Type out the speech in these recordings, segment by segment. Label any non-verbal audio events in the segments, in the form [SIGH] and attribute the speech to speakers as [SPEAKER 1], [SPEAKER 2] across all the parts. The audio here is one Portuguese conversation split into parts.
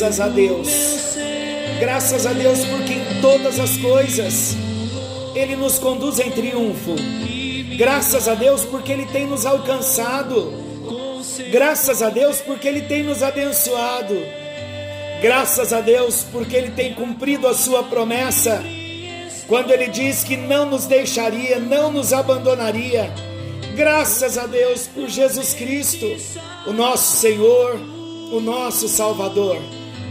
[SPEAKER 1] Graças a Deus. Graças a Deus porque em todas as coisas Ele nos conduz em triunfo. Graças a Deus porque Ele tem nos alcançado. Graças a Deus porque Ele tem nos abençoado. Graças a Deus porque Ele tem cumprido a Sua promessa. Quando Ele diz que não nos deixaria, não nos abandonaria. Graças a Deus por Jesus Cristo, o nosso Senhor, o nosso Salvador.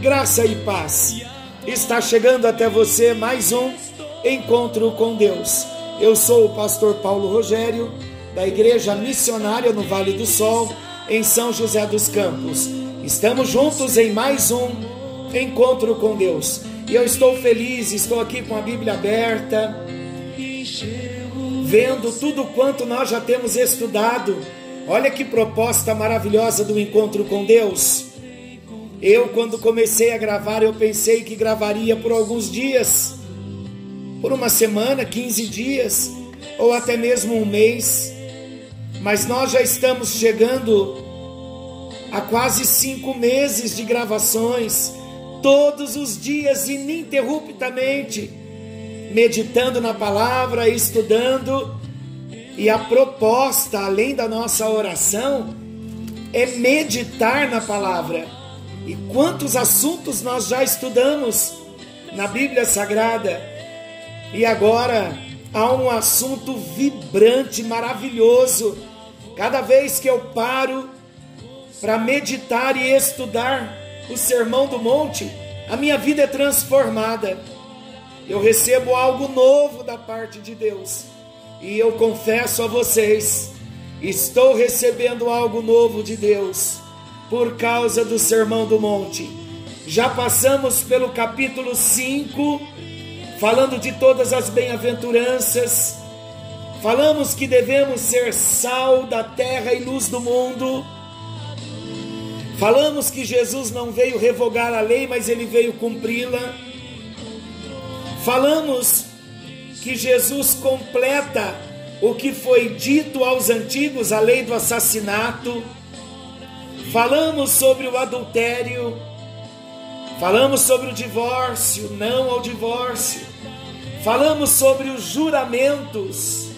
[SPEAKER 1] Graça e paz. Está chegando até você mais um encontro com Deus. Eu sou o pastor Paulo Rogério, da Igreja Missionária no Vale do Sol, em São José dos Campos. Estamos juntos em mais um encontro com Deus. E eu estou feliz, estou aqui com a Bíblia aberta, vendo tudo quanto nós já temos estudado. Olha que proposta maravilhosa do encontro com Deus. Eu, quando comecei a gravar, eu pensei que gravaria por alguns dias, por uma semana, 15 dias, ou até mesmo um mês. Mas nós já estamos chegando a quase cinco meses de gravações, todos os dias, ininterruptamente, meditando na palavra, estudando. E a proposta, além da nossa oração, é meditar na palavra. E quantos assuntos nós já estudamos na Bíblia Sagrada. E agora há um assunto vibrante, maravilhoso. Cada vez que eu paro para meditar e estudar o Sermão do Monte, a minha vida é transformada. Eu recebo algo novo da parte de Deus. E eu confesso a vocês, estou recebendo algo novo de Deus por causa do Sermão do Monte. Já passamos pelo capítulo 5, falando de todas as bem-aventuranças. Falamos que devemos ser sal da terra e luz do mundo. Falamos que Jesus não veio revogar a lei, mas ele veio cumpri-la. Falamos que Jesus completa o que foi dito aos antigos, a lei do assassinato. Falamos sobre o adultério, falamos sobre o divórcio, não ao divórcio, falamos sobre os juramentos.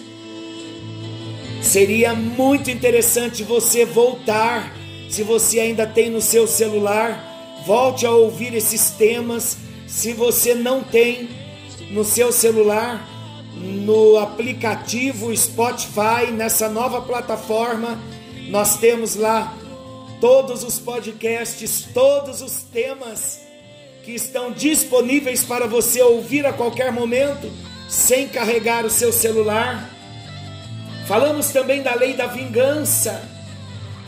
[SPEAKER 1] Seria muito interessante você voltar, se você ainda tem no seu celular, volte a ouvir esses temas. Se você não tem no seu celular, no aplicativo Spotify, nessa nova plataforma, nós temos lá todos os podcasts, todos os temas que estão disponíveis para você ouvir a qualquer momento, sem carregar o seu celular. Falamos também da lei da vingança,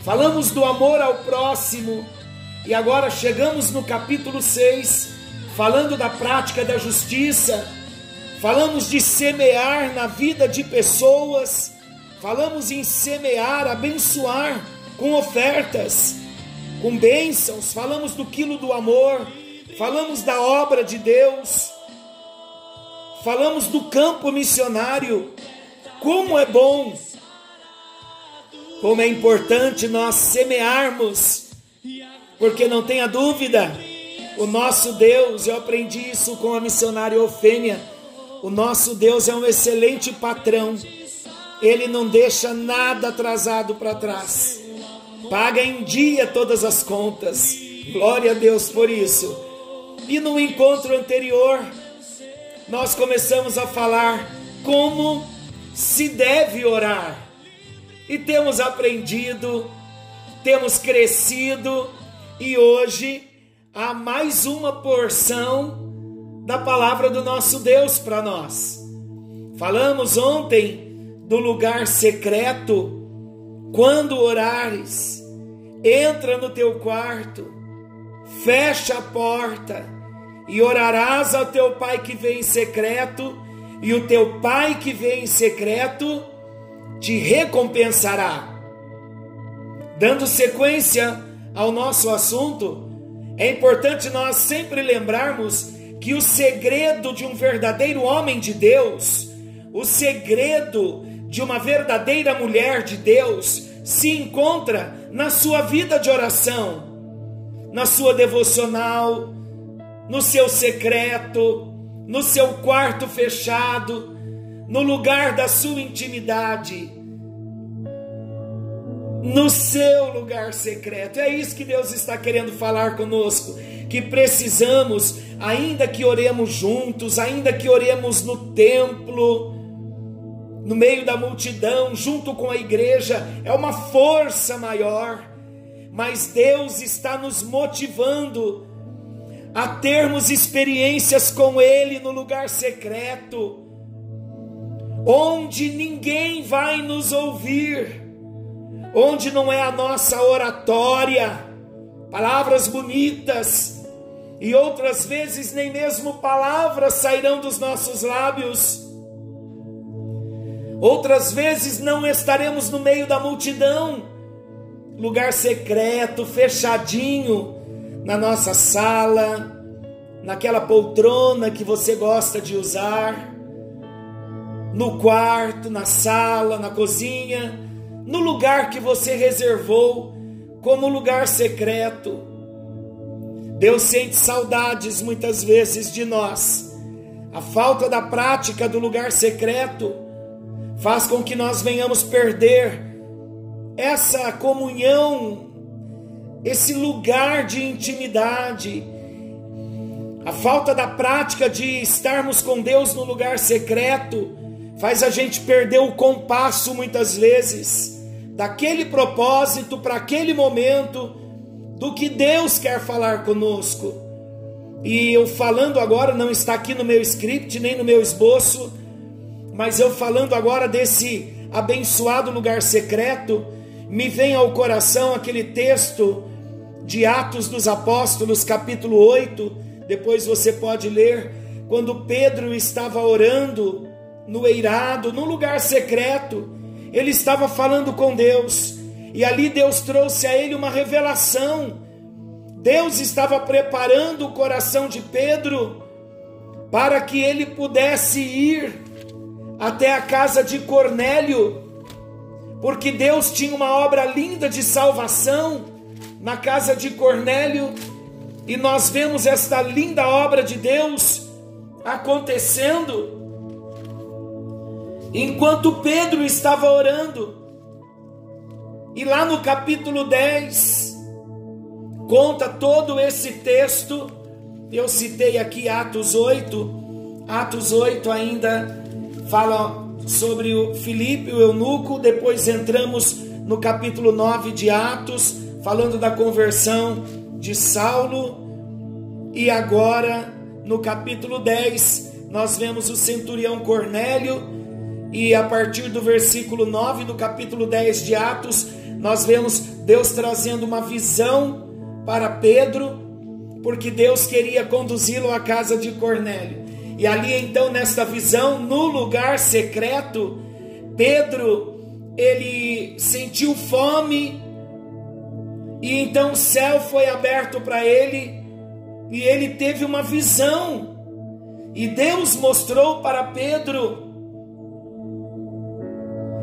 [SPEAKER 1] falamos do amor ao próximo, e agora chegamos no capítulo 6, falando da prática da justiça, falamos de semear na vida de pessoas, falamos em semear, abençoar com ofertas, com bênçãos, falamos do quilo do amor, falamos da obra de Deus, falamos do campo missionário, como é bom, como é importante nós semearmos, porque não tenha dúvida, o nosso Deus, eu aprendi isso com a missionária Ofênia, o nosso Deus é um excelente patrão, ele não deixa nada atrasado para trás, paga em dia todas as contas, glória a Deus por isso. E no encontro anterior, nós começamos a falar como se deve orar. E temos aprendido, temos crescido, e hoje há mais uma porção da palavra do nosso Deus para nós. Falamos ontem do lugar secreto, quando orares, entra no teu quarto, fecha a porta e orarás ao teu pai que vem em secreto, e o teu pai que vem em secreto te recompensará. Dando sequência ao nosso assunto, é importante nós sempre lembrarmos que o segredo de um verdadeiro homem de Deus, o segredo de uma verdadeira mulher de Deus, se encontra na sua vida de oração, na sua devocional, no seu secreto, no seu quarto fechado, no lugar da sua intimidade, no seu lugar secreto. É isso que Deus está querendo falar conosco, que precisamos, ainda que oremos juntos, ainda que oremos no templo, no meio da multidão, junto com a igreja, é uma força maior, mas Deus está nos motivando a termos experiências com Ele no lugar secreto, onde ninguém vai nos ouvir, onde não é a nossa oratória, palavras bonitas, e outras vezes nem mesmo palavras sairão dos nossos lábios. Outras vezes não estaremos no meio da multidão, lugar secreto, fechadinho, na nossa sala, naquela poltrona que você gosta de usar, no quarto, na sala, na cozinha, no lugar que você reservou como lugar secreto. Deus sente saudades muitas vezes de nós. A falta da prática do lugar secreto faz com que nós venhamos perder essa comunhão esse lugar de intimidade. A falta da prática de estarmos com Deus no lugar secreto faz a gente perder o compasso muitas vezes daquele propósito para aquele momento do que Deus quer falar conosco. E eu falando agora não está aqui no meu script nem no meu esboço, mas eu falando agora desse abençoado lugar secreto, me vem ao coração aquele texto de Atos dos Apóstolos, capítulo 8, depois você pode ler, quando Pedro estava orando no eirado, num lugar secreto, ele estava falando com Deus, e ali Deus trouxe a ele uma revelação. Deus estava preparando o coração de Pedro para que ele pudesse ir até a casa de Cornélio, porque Deus tinha uma obra linda de salvação na casa de Cornélio e nós vemos esta linda obra de Deus acontecendo enquanto Pedro estava orando. E lá no capítulo 10 conta todo esse texto. Eu citei aqui Atos 8. Atos 8 ainda fala sobre o Filipe, o eunuco, depois entramos no capítulo 9 de Atos, falando da conversão de Saulo, e agora no capítulo 10 nós vemos o centurião Cornélio, e a partir do versículo 9 do capítulo 10 de Atos, nós vemos Deus trazendo uma visão para Pedro, porque Deus queria conduzi-lo à casa de Cornélio. E ali então nesta visão, no lugar secreto, Pedro ele sentiu fome e então o céu foi aberto para ele e ele teve uma visão. E Deus mostrou para Pedro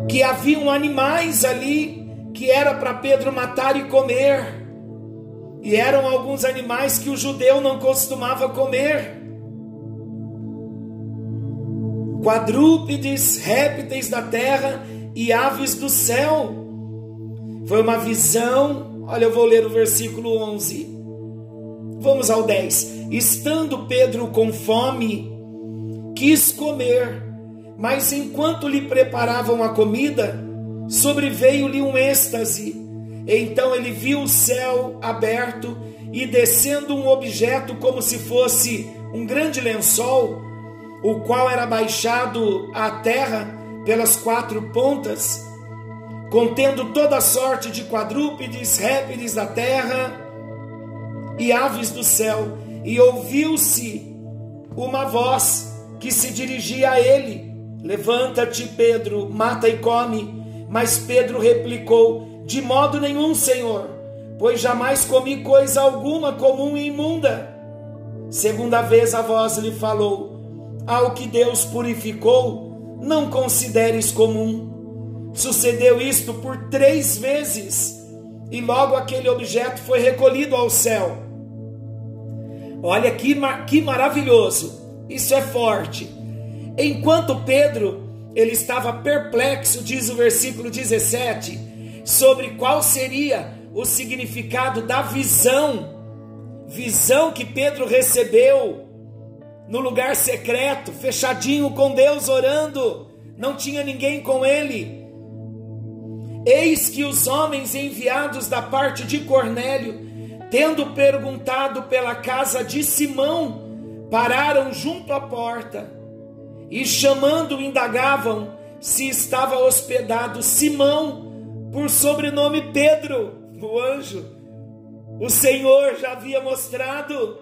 [SPEAKER 1] que haviam animais ali que era para Pedro matar e comer. E eram alguns animais que o judeu não costumava comer. Quadrúpedes, répteis da terra e aves do céu. Foi uma visão Olha, eu vou ler o versículo 11. Vamos ao 10. Estando Pedro com fome, quis comer, mas enquanto lhe preparavam a comida, sobreveio-lhe um êxtase. Então ele viu o céu aberto e descendo um objeto como se fosse um grande lençol, o qual era baixado à terra pelas quatro pontas contendo toda sorte de quadrúpedes, répteis da terra e aves do céu, e ouviu-se uma voz que se dirigia a ele: Levanta-te, Pedro, mata e come. Mas Pedro replicou: De modo nenhum, Senhor, pois jamais comi coisa alguma comum e imunda. Segunda vez a voz lhe falou: Ao que Deus purificou, não consideres comum. Sucedeu isto por três vezes, e logo aquele objeto foi recolhido ao céu. Olha que, que maravilhoso, isso é forte. Enquanto Pedro ele estava perplexo, diz o versículo 17, sobre qual seria o significado da visão, visão que Pedro recebeu no lugar secreto, fechadinho com Deus orando, não tinha ninguém com ele. Eis que os homens enviados da parte de Cornélio, tendo perguntado pela casa de Simão, pararam junto à porta e chamando indagavam se estava hospedado Simão, por sobrenome Pedro, o anjo. O Senhor já havia mostrado.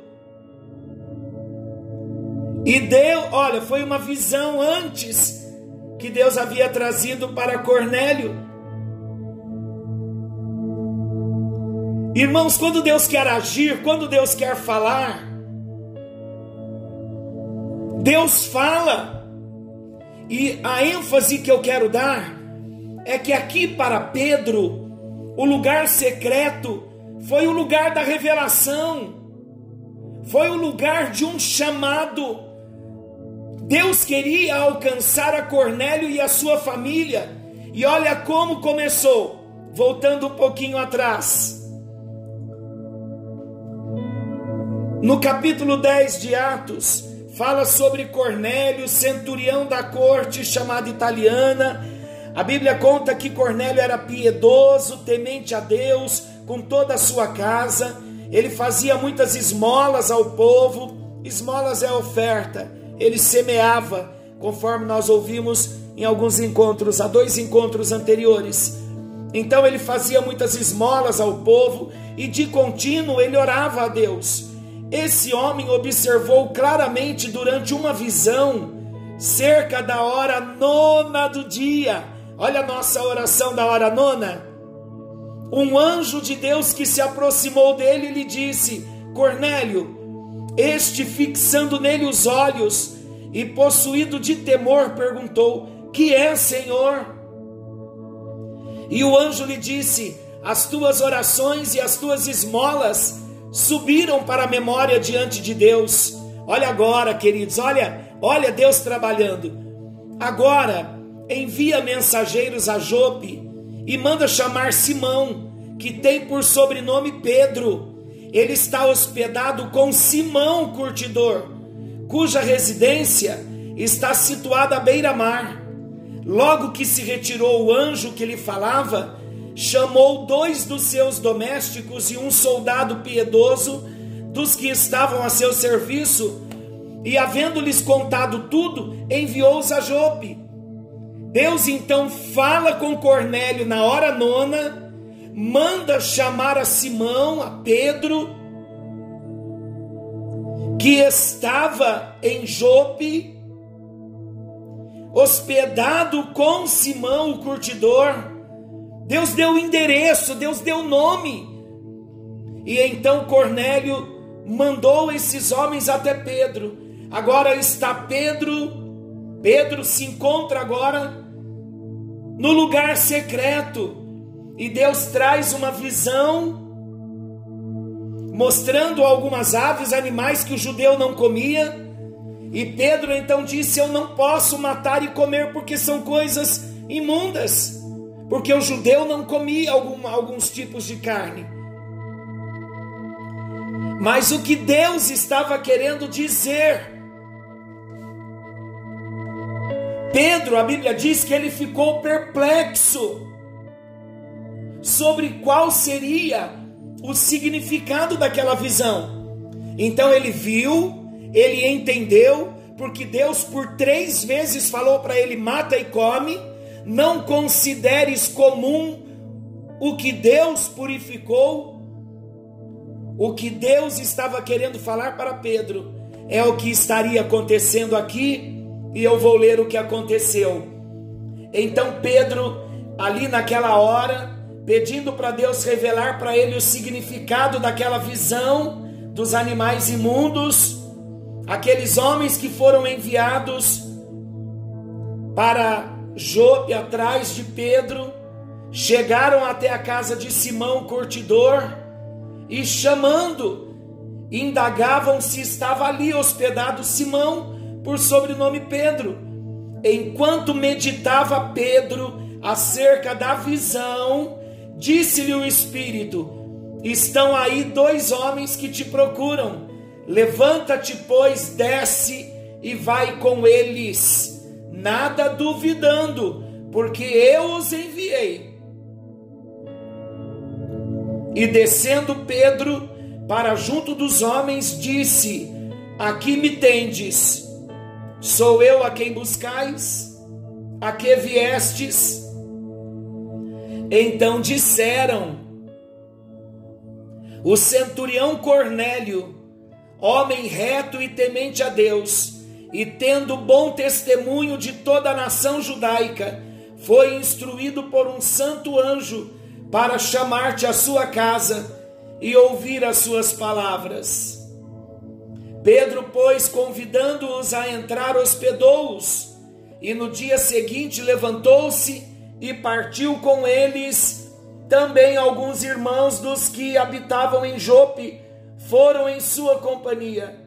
[SPEAKER 1] E deu, olha, foi uma visão antes que Deus havia trazido para Cornélio. Irmãos, quando Deus quer agir, quando Deus quer falar, Deus fala. E a ênfase que eu quero dar é que aqui para Pedro, o lugar secreto foi o lugar da revelação, foi o lugar de um chamado. Deus queria alcançar a Cornélio e a sua família, e olha como começou, voltando um pouquinho atrás. No capítulo 10 de Atos, fala sobre Cornélio, centurião da corte chamada italiana. A Bíblia conta que Cornélio era piedoso, temente a Deus, com toda a sua casa. Ele fazia muitas esmolas ao povo. Esmolas é oferta. Ele semeava, conforme nós ouvimos em alguns encontros, há dois encontros anteriores. Então ele fazia muitas esmolas ao povo e de contínuo ele orava a Deus. Esse homem observou claramente durante uma visão, cerca da hora nona do dia. Olha a nossa oração da hora nona. Um anjo de Deus que se aproximou dele e lhe disse: Cornélio, este fixando nele os olhos e possuído de temor, perguntou: Que é, Senhor? E o anjo lhe disse: As tuas orações e as tuas esmolas subiram para a memória diante de Deus. Olha agora, queridos, olha, olha Deus trabalhando. Agora envia mensageiros a Jope e manda chamar Simão, que tem por sobrenome Pedro. Ele está hospedado com Simão curtidor, cuja residência está situada à beira-mar. Logo que se retirou o anjo que lhe falava, chamou dois dos seus domésticos e um soldado piedoso dos que estavam a seu serviço, e havendo-lhes contado tudo, enviou-os a Jope. Deus então fala com Cornélio na hora nona, manda chamar a Simão, a Pedro, que estava em Jope, hospedado com Simão, o curtidor, Deus deu endereço, Deus deu nome. E então Cornélio mandou esses homens até Pedro. Agora está Pedro, Pedro se encontra agora no lugar secreto. E Deus traz uma visão mostrando algumas aves, animais que o judeu não comia. E Pedro então disse: Eu não posso matar e comer porque são coisas imundas porque o judeu não comia algum, alguns tipos de carne. Mas o que Deus estava querendo dizer, Pedro, a Bíblia diz que ele ficou perplexo sobre qual seria o significado daquela visão. Então ele viu, ele entendeu, porque Deus por três vezes falou para ele: mata e come não consideres comum o que Deus purificou. O que Deus estava querendo falar para Pedro é o que estaria acontecendo aqui, e eu vou ler o que aconteceu. Então Pedro, ali naquela hora, pedindo para Deus revelar para ele o significado daquela visão dos animais imundos, aqueles homens que foram enviados para Jope atrás de Pedro, chegaram até a casa de Simão curtidor e chamando, indagavam se estava ali hospedado Simão por sobrenome Pedro. Enquanto meditava Pedro acerca da visão, disse-lhe o Espírito: Estão aí dois homens que te procuram. Levanta-te, pois, desce e vai com eles, nada duvidando, porque eu os enviei. E descendo Pedro para junto dos homens, disse: Aqui me tendes, sou eu a quem buscais, a que viestes. Então disseram: O centurião Cornélio, homem reto e temente a Deus, e tendo bom testemunho de toda a nação judaica, foi instruído por um santo anjo para chamar-te à sua casa e ouvir as suas palavras. Pedro, pois, convidando-os a entrar, hospedou-os, e no dia seguinte levantou-se e partiu com eles também alguns irmãos dos que habitavam em Jope, foram em sua companhia.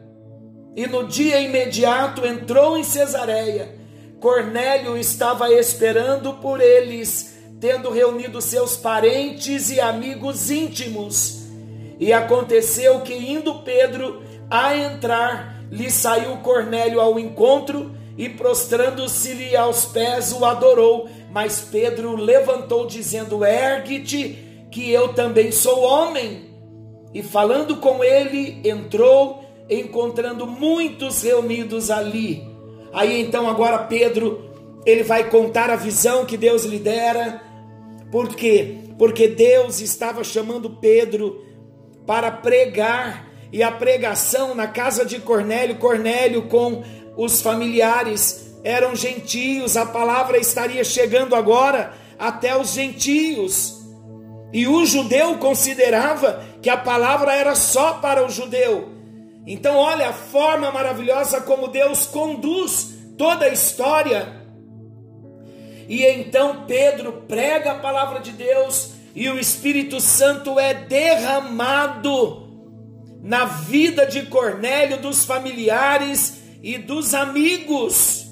[SPEAKER 1] E no dia imediato entrou em Cesareia. Cornélio estava esperando por eles, tendo reunido seus parentes e amigos íntimos. E aconteceu que, indo Pedro a entrar, lhe saiu Cornélio ao encontro e, prostrando-se-lhe aos pés, o adorou. Mas Pedro levantou, dizendo: Ergue-te, que eu também sou homem. E falando com ele, entrou, encontrando muitos reunidos ali. Aí então, agora Pedro, ele vai contar a visão que Deus lhe dera. Por quê? Porque Deus estava chamando Pedro para pregar, e a pregação na casa de Cornélio, Cornélio com os familiares eram gentios, a palavra estaria chegando agora até os gentios. E o judeu considerava que a palavra era só para o judeu. Então, olha a forma maravilhosa como Deus conduz toda a história. E então Pedro prega a palavra de Deus e o Espírito Santo é derramado na vida de Cornélio, dos familiares e dos amigos.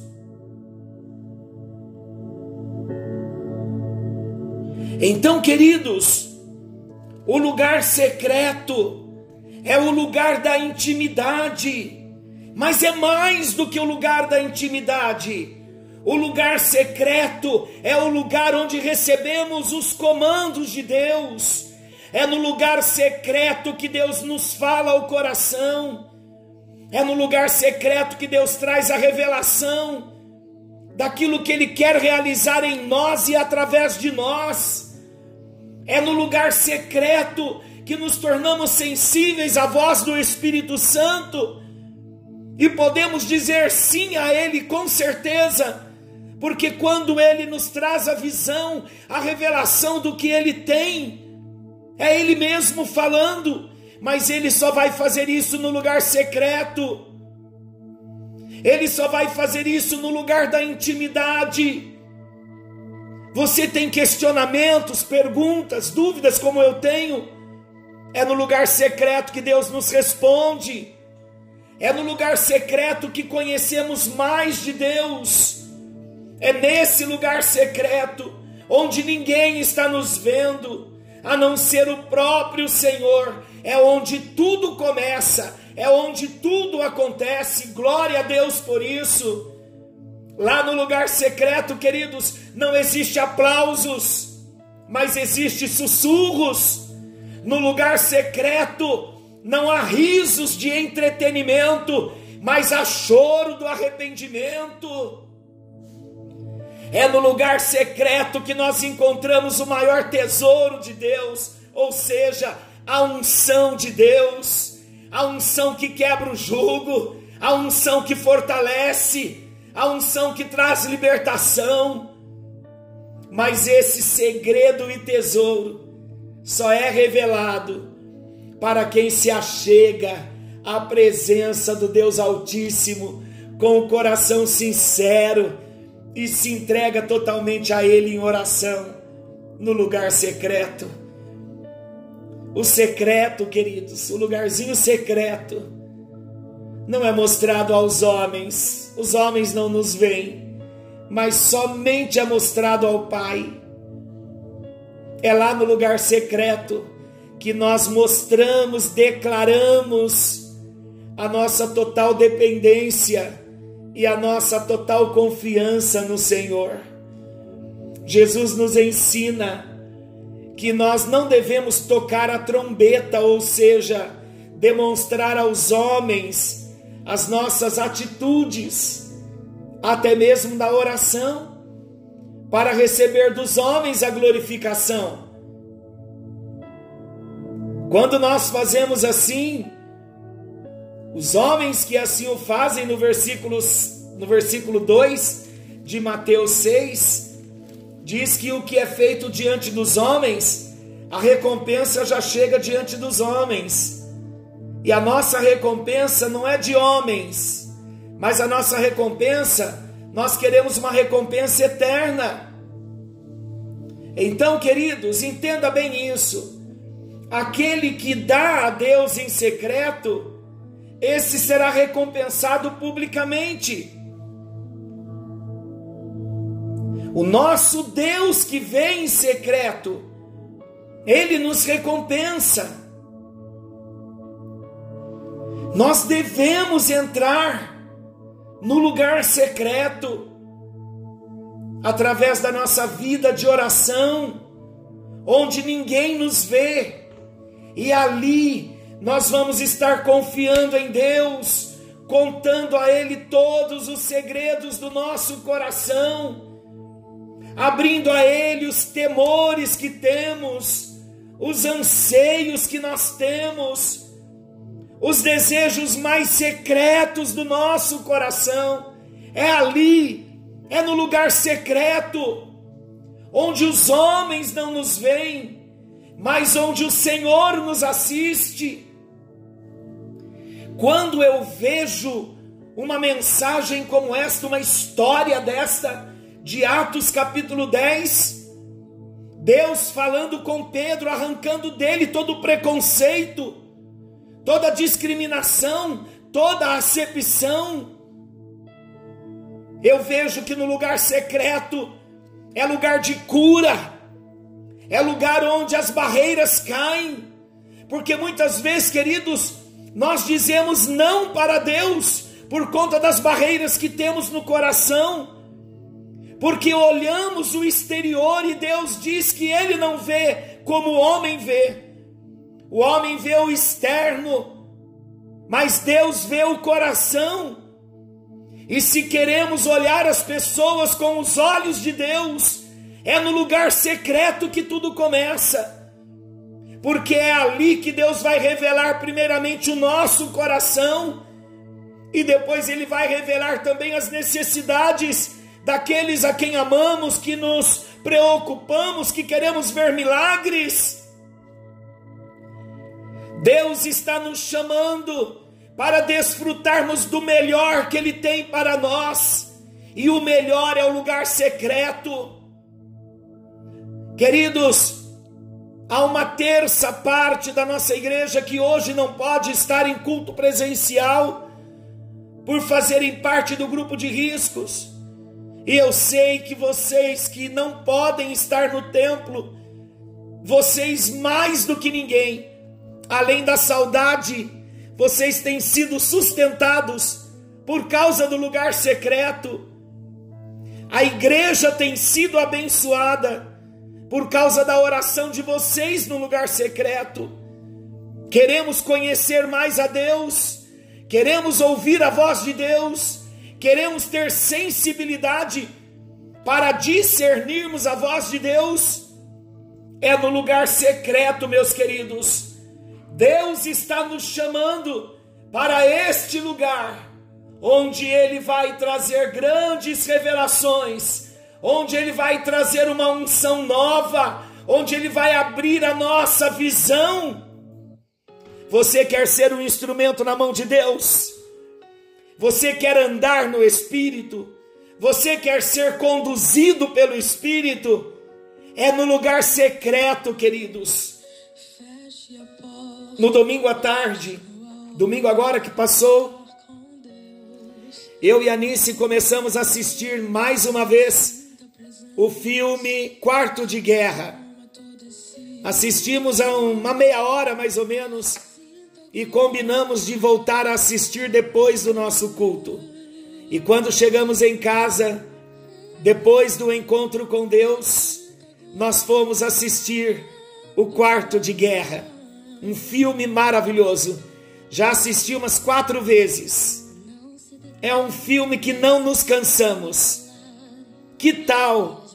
[SPEAKER 1] Então, queridos, o lugar secreto é o lugar da intimidade, mas é mais do que o lugar da intimidade. O lugar secreto é o lugar onde recebemos os comandos de Deus. É no lugar secreto que Deus nos fala ao coração. É no lugar secreto que Deus traz a revelação daquilo que Ele quer realizar em nós e através de nós. É no lugar secreto que nos tornamos sensíveis à voz do Espírito Santo e podemos dizer sim a Ele com certeza, porque quando Ele nos traz a visão, a revelação do que Ele tem, é Ele mesmo falando, mas Ele só vai fazer isso no lugar secreto, Ele só vai fazer isso no lugar da intimidade. Você tem questionamentos, perguntas, dúvidas como eu tenho? É no lugar secreto que Deus nos responde. É no lugar secreto que conhecemos mais de Deus. É nesse lugar secreto onde ninguém está nos vendo, a não ser o próprio Senhor. É onde tudo começa, é onde tudo acontece. Glória a Deus por isso. Lá no lugar secreto, queridos, não existe aplausos, mas existe sussurros. No lugar secreto não há risos de entretenimento, mas há choro do arrependimento. É no lugar secreto que nós encontramos o maior tesouro de Deus, ou seja, a unção de Deus, a unção que quebra o jugo, a unção que fortalece, a unção que traz libertação. Mas esse segredo e tesouro só é revelado para quem se achega à presença do Deus Altíssimo com o coração sincero e se entrega totalmente a Ele em oração, no lugar secreto. O secreto, queridos, o lugarzinho secreto, não é mostrado aos homens, os homens não nos veem, mas somente é mostrado ao Pai. É lá no lugar secreto que nós mostramos, declaramos a nossa total dependência e a nossa total confiança no Senhor. Jesus nos ensina que nós não devemos tocar a trombeta, ou seja, demonstrar aos homens as nossas atitudes, até mesmo da oração, para receber dos homens a glorificação. Quando nós fazemos assim, os homens que assim o fazem, no versículo, no versículo 2 de Mateus 6, diz que o que é feito diante dos homens, a recompensa já chega diante dos homens. E a nossa recompensa não é de homens, mas a nossa recompensa, nós queremos uma recompensa eterna. Então, queridos, entenda bem isso. Aquele que dá a Deus em secreto, esse será recompensado publicamente. O nosso Deus que vem em secreto, ele nos recompensa. Nós devemos entrar no lugar secreto através da nossa vida de oração, onde ninguém nos vê, e ali nós vamos estar confiando em Deus, contando a Ele todos os segredos do nosso coração, abrindo a Ele os temores que temos, os anseios que nós temos, os desejos mais secretos do nosso coração. É ali, é no lugar secreto, onde os homens não nos veem, mas onde o Senhor nos assiste. Quando eu vejo uma mensagem como esta, uma história desta, de Atos capítulo 10, Deus falando com Pedro, arrancando dele todo o preconceito, toda discriminação, toda acepção. Eu vejo que no lugar secreto é lugar de cura, é lugar onde as barreiras caem, porque muitas vezes, queridos, nós dizemos não para Deus por conta das barreiras que temos no coração, porque olhamos o exterior e Deus diz que Ele não vê como o homem vê. O homem vê o externo, mas Deus vê o coração. E se queremos olhar as pessoas com os olhos de Deus, é no lugar secreto que tudo começa porque é ali que Deus vai revelar primeiramente o nosso coração e depois ele vai revelar também as necessidades daqueles a quem amamos, que nos preocupamos, que queremos ver milagres. Deus está nos chamando para desfrutarmos do melhor que Ele tem para nós, e o melhor é o lugar secreto. Queridos, Há uma terça parte da nossa igreja que hoje não pode estar em culto presencial por fazerem parte do grupo de riscos. E eu sei que vocês que não podem estar no templo, vocês mais do que ninguém, além da saudade, vocês têm sido sustentados por causa do lugar secreto. A igreja tem sido abençoada por causa da oração de vocês no lugar secreto. Queremos conhecer mais a Deus, queremos ouvir a voz de Deus, queremos ter sensibilidade para discernirmos a voz de Deus é no lugar secreto, meus queridos. Deus está nos chamando para este lugar, onde Ele vai trazer grandes revelações, onde Ele vai trazer uma unção nova, onde Ele vai abrir a nossa visão. Você quer ser um instrumento na mão de Deus? Você quer andar no Espírito? Você quer ser conduzido pelo Espírito? É no lugar secreto, queridos. No domingo à tarde, domingo agora que passou, eu e a Nice começamos a assistir mais uma vez o filme Quarto de Guerra. Assistimos a uma meia hora mais ou menos e combinamos de voltar a assistir depois do nosso culto. E quando chegamos em casa, depois do encontro com Deus, nós fomos assistir o Quarto de Guerra, um filme maravilhoso. Já assisti umas quatro vezes. É um filme que não nos cansamos. Que tal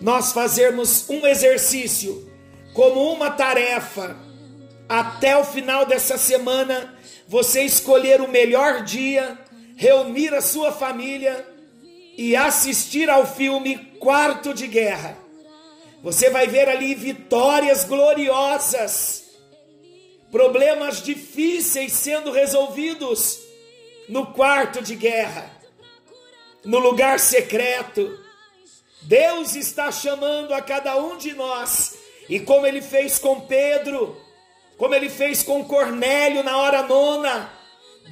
[SPEAKER 1] nós fazermos um exercício como uma tarefa até o final dessa semana? Você escolher o melhor dia, reunir a sua família e assistir ao filme Quarto de Guerra você vai ver ali vitórias gloriosas, problemas difíceis sendo resolvidos no quarto de guerra, no lugar secreto. Deus está chamando a cada um de nós, e como ele fez com Pedro, como ele fez com Cornélio na hora nona,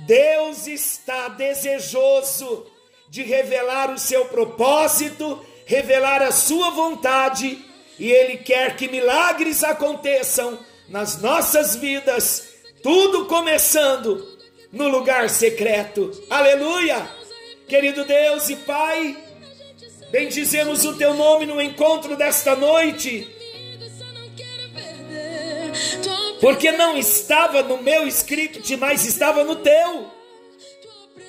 [SPEAKER 1] Deus está desejoso de revelar o seu propósito, revelar a sua vontade e Ele quer que milagres aconteçam nas nossas vidas, tudo começando no lugar secreto. Aleluia! Querido Deus e Pai, bendizemos o Teu nome no encontro desta noite, porque não estava no meu script, mas estava no Teu.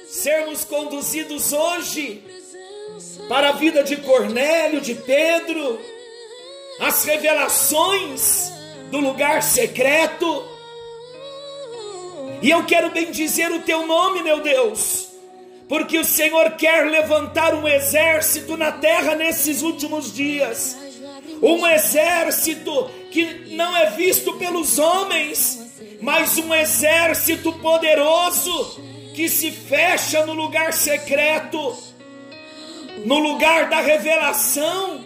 [SPEAKER 1] Sermos conduzidos hoje para a vida de Cornélio, de Pedro, as revelações do lugar secreto. E eu quero bendizer o teu nome, meu Deus, porque o Senhor quer levantar um exército na terra nesses últimos dias. Um exército que não é visto pelos homens, mas um exército poderoso que se fecha no lugar secreto, no lugar da revelação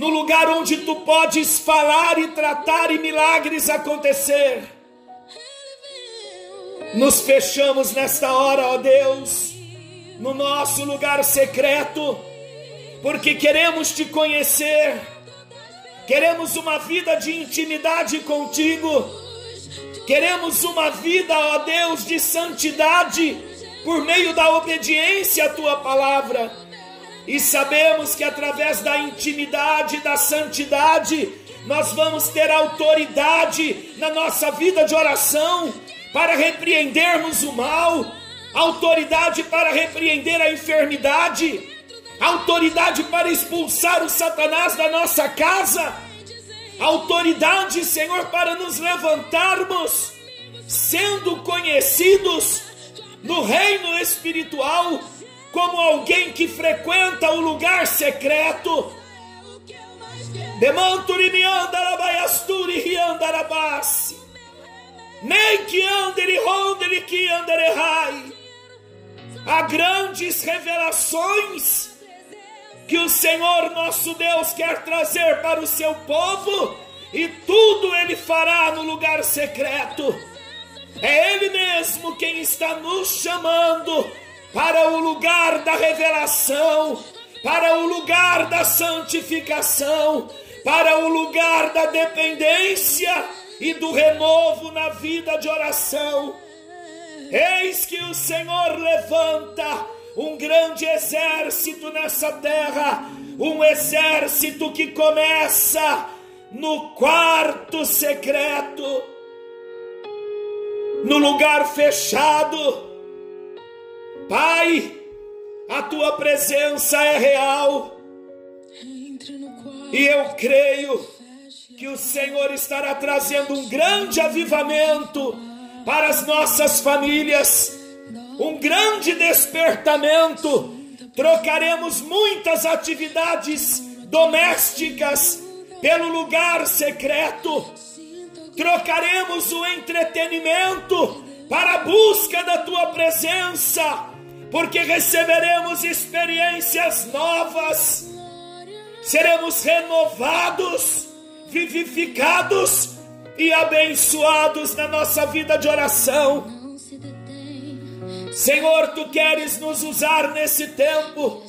[SPEAKER 1] no lugar onde tu podes falar e tratar e milagres acontecer. Nos fechamos nesta hora, ó Deus, no nosso lugar secreto, porque queremos te conhecer, queremos uma vida de intimidade contigo, queremos uma vida, ó Deus, de santidade, por meio da obediência à tua palavra e sabemos que através da intimidade, da santidade, nós vamos ter autoridade na nossa vida de oração para repreendermos o mal, autoridade para repreender a enfermidade, autoridade para expulsar o Satanás da nossa casa, autoridade, Senhor, para nos levantarmos, sendo conhecidos no reino espiritual como alguém que frequenta o lugar secreto. Demanturi andarabaiasturi riandarabassi. Nem que andere que andererrai. Há grandes revelações que o Senhor nosso Deus quer trazer para o seu povo, e tudo ele fará no lugar secreto. É Ele mesmo quem está nos chamando para o lugar da revelação, para o lugar da santificação, para o lugar da dependência e do renovo na vida de oração. Eis que o Senhor levanta um grande exército nessa terra, um exército que começa no quarto secreto, no lugar fechado Pai, A tua presença é real. E eu creio que o Senhor estará trazendo um grande avivamento para as nossas famílias, um grande despertamento. Trocaremos muitas atividades domésticas pelo lugar secreto. Trocaremos o entretenimento para a busca da tua presença, porque receberemos experiências novas, seremos renovados, vivificados e abençoados na nossa vida de oração. Senhor, tu queres nos usar nesse tempo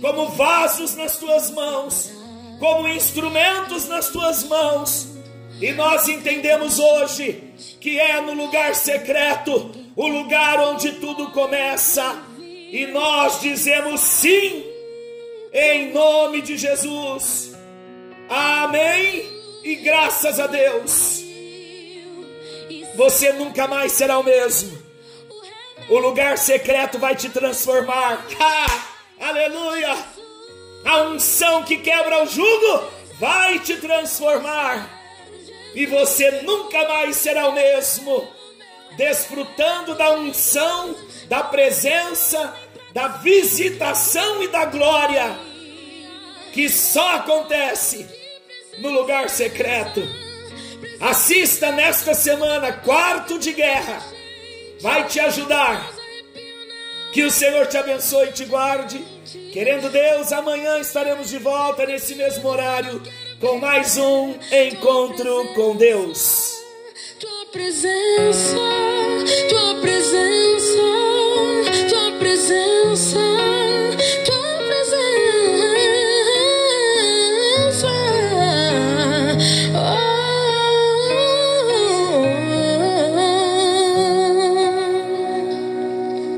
[SPEAKER 1] como vasos nas tuas mãos, como instrumentos nas tuas mãos, e nós entendemos hoje que é no lugar secreto, o lugar onde tudo começa, e nós dizemos sim, em nome de Jesus. Amém e graças a Deus. Você nunca mais será o mesmo. O lugar secreto vai te transformar. [LAUGHS] Ah, aleluia! A unção que quebra o jugo vai te transformar e você nunca mais será o mesmo, desfrutando da unção, da presença, da visitação e da glória que só acontece no lugar secreto. Assista nesta semana, quarto de guerra, vai te ajudar. Que o Senhor te abençoe e te guarde. Querendo Deus, amanhã estaremos de volta nesse mesmo horário com mais um encontro com Deus
[SPEAKER 2] presença, tua presença, tua presença, tua